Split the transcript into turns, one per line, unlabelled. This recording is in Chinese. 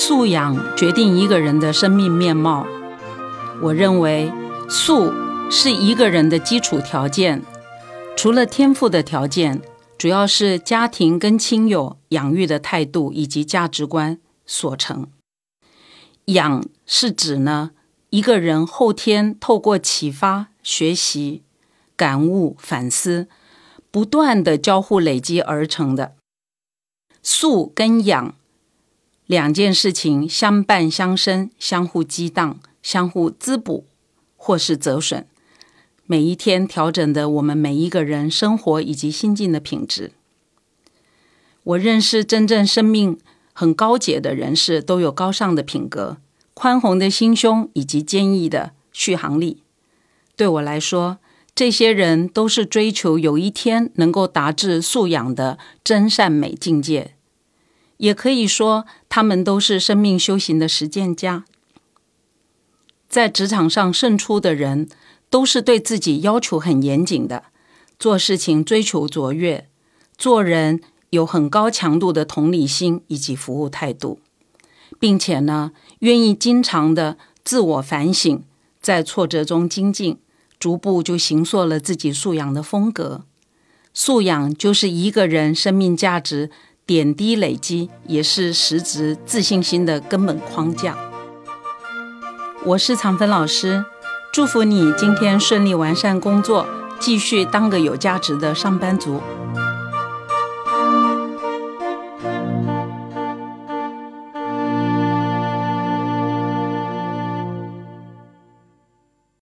素养决定一个人的生命面貌。我认为，素是一个人的基础条件，除了天赋的条件，主要是家庭跟亲友养育的态度以及价值观所成。养是指呢，一个人后天透过启发、学习、感悟、反思，不断的交互累积而成的。素跟养。两件事情相伴相生，相互激荡，相互滋补，或是折损。每一天调整的我们每一个人生活以及心境的品质。我认识真正生命很高洁的人士，都有高尚的品格、宽宏的心胸以及坚毅的续航力。对我来说，这些人都是追求有一天能够达至素养的真善美境界。也可以说，他们都是生命修行的实践家。在职场上胜出的人，都是对自己要求很严谨的，做事情追求卓越，做人有很高强度的同理心以及服务态度，并且呢，愿意经常的自我反省，在挫折中精进，逐步就形塑了自己素养的风格。素养就是一个人生命价值。点滴累积也是实质自信心的根本框架。我是常芬老师，祝福你今天顺利完善工作，继续当个有价值的上班族。